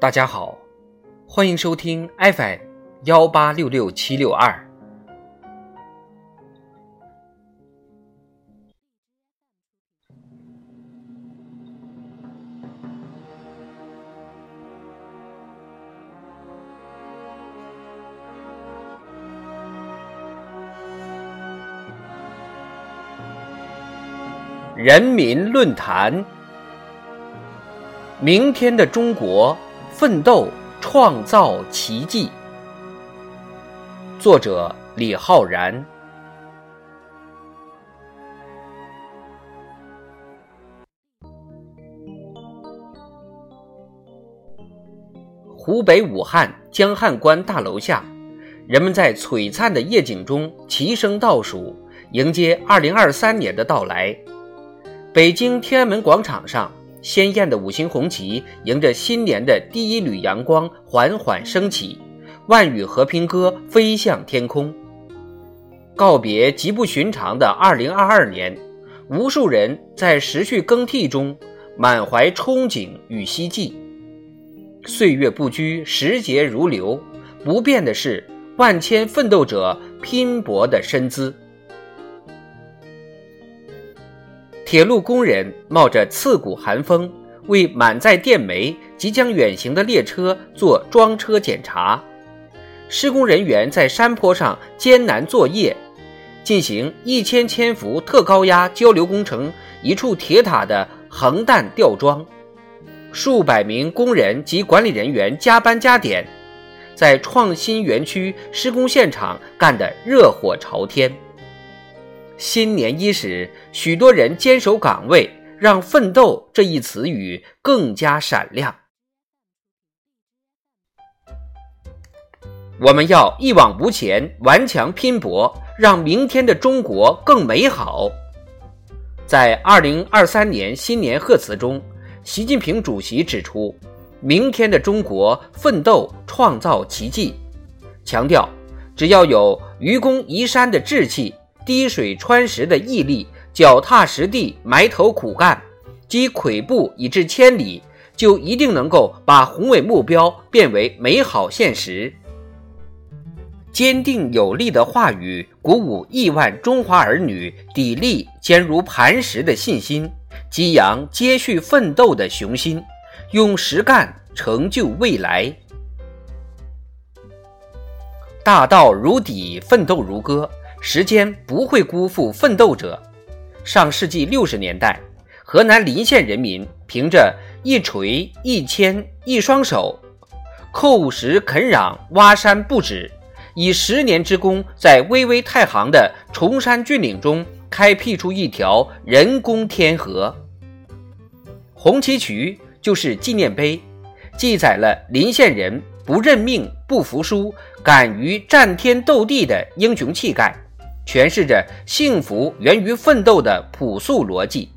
大家好，欢迎收听 FM 幺八六六七六二。人民论坛：明天的中国。奋斗创造奇迹。作者李浩然。湖北武汉江汉关大楼下，人们在璀璨的夜景中齐声倒数，迎接二零二三年的到来。北京天安门广场上。鲜艳的五星红旗迎着新年的第一缕阳光缓缓升起，万语和平歌飞向天空。告别极不寻常的2022年，无数人在时序更替中满怀憧憬与希冀。岁月不居，时节如流，不变的是万千奋斗者拼搏的身姿。铁路工人冒着刺骨寒风，为满载电煤即将远行的列车做装车检查。施工人员在山坡上艰难作业，进行一千千伏特高压交流工程一处铁塔的横弹吊装。数百名工人及管理人员加班加点，在创新园区施工现场干得热火朝天。新年伊始，许多人坚守岗位，让“奋斗”这一词语更加闪亮。我们要一往无前，顽强拼搏，让明天的中国更美好。在二零二三年新年贺词中，习近平主席指出：“明天的中国，奋斗创造奇迹。”强调，只要有愚公移山的志气。滴水穿石的毅力，脚踏实地埋头苦干，积跬步以至千里，就一定能够把宏伟目标变为美好现实。坚定有力的话语，鼓舞亿万中华儿女砥砺坚如磐石的信心，激扬接续奋斗的雄心，用实干成就未来。大道如砥，奋斗如歌。时间不会辜负奋斗者。上世纪六十年代，河南临县人民凭着一锤一铅一双手，叩石垦壤挖山不止，以十年之功，在巍巍太行的崇山峻岭中开辟出一条人工天河。红旗渠就是纪念碑，记载了临县人不认命、不服输、敢于战天斗地的英雄气概。诠释着幸福源于奋斗的朴素逻辑。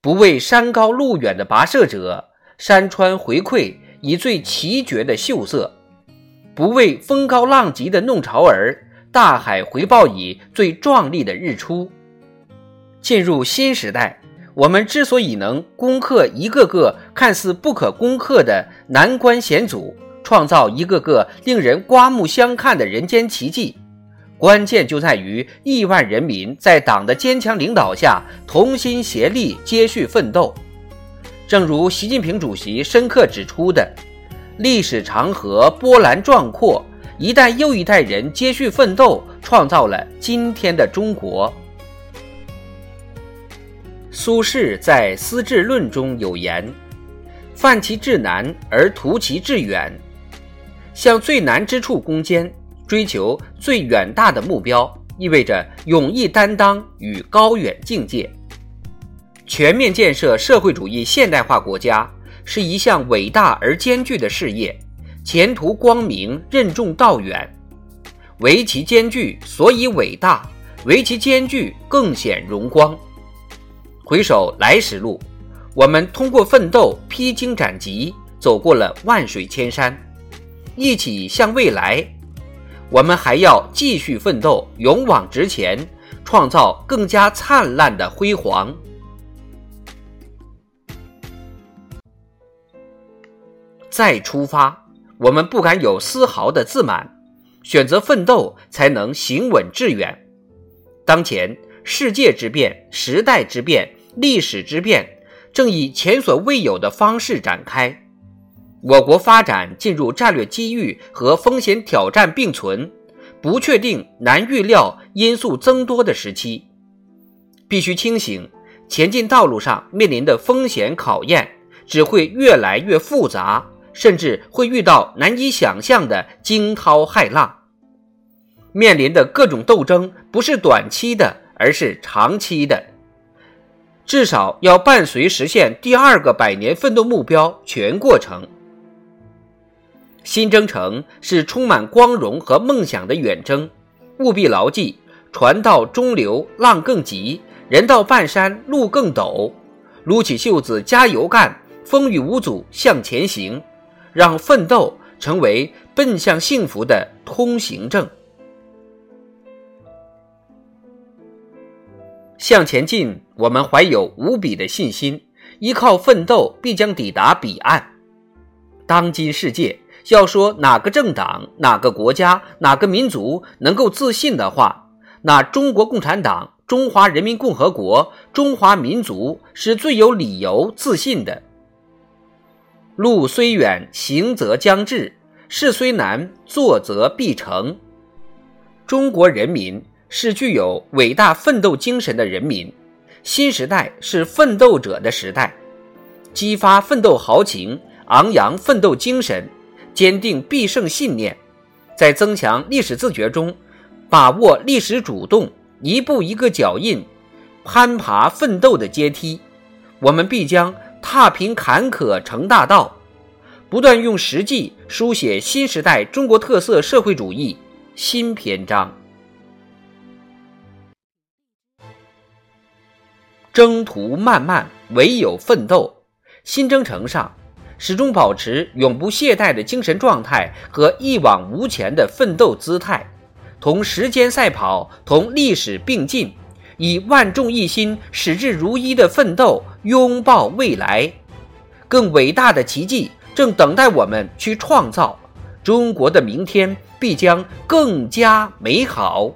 不畏山高路远的跋涉者，山川回馈以最奇绝的秀色；不畏风高浪急的弄潮儿，大海回报以最壮丽的日出。进入新时代，我们之所以能攻克一个个看似不可攻克的难关险阻，创造一个个令人刮目相看的人间奇迹。关键就在于亿万人民在党的坚强领导下同心协力接续奋斗。正如习近平主席深刻指出的：“历史长河波澜壮阔，一代又一代人接续奋斗，创造了今天的中国。”苏轼在《思治论》中有言：“犯其至难而图其至远，向最难之处攻坚。”追求最远大的目标，意味着勇毅担当与高远境界。全面建设社会主义现代化国家是一项伟大而艰巨的事业，前途光明，任重道远。唯其艰巨，所以伟大；唯其艰巨，更显荣光。回首来时路，我们通过奋斗披荆斩棘，走过了万水千山，一起向未来。我们还要继续奋斗，勇往直前，创造更加灿烂的辉煌。再出发，我们不敢有丝毫的自满，选择奋斗才能行稳致远。当前世界之变、时代之变、历史之变，正以前所未有的方式展开。我国发展进入战略机遇和风险挑战并存、不确定、难预料因素增多的时期，必须清醒，前进道路上面临的风险考验只会越来越复杂，甚至会遇到难以想象的惊涛骇浪。面临的各种斗争不是短期的，而是长期的，至少要伴随实现第二个百年奋斗目标全过程。新征程是充满光荣和梦想的远征，务必牢记“船到中流浪更急，人到半山路更陡”。撸起袖子加油干，风雨无阻向前行，让奋斗成为奔向幸福的通行证。向前进，我们怀有无比的信心，依靠奋斗必将抵达彼岸。当今世界。要说哪个政党、哪个国家、哪个民族能够自信的话，那中国共产党、中华人民共和国、中华民族是最有理由自信的。路虽远，行则将至；事虽难，做则必成。中国人民是具有伟大奋斗精神的人民，新时代是奋斗者的时代，激发奋斗豪情，昂扬奋斗精神。坚定必胜信念，在增强历史自觉中，把握历史主动，一步一个脚印，攀爬奋斗的阶梯，我们必将踏平坎坷成大道，不断用实际书写新时代中国特色社会主义新篇章。征途漫漫，唯有奋斗。新征程上。始终保持永不懈怠的精神状态和一往无前的奋斗姿态，同时间赛跑，同历史并进，以万众一心、矢志如一的奋斗拥抱未来。更伟大的奇迹正等待我们去创造，中国的明天必将更加美好。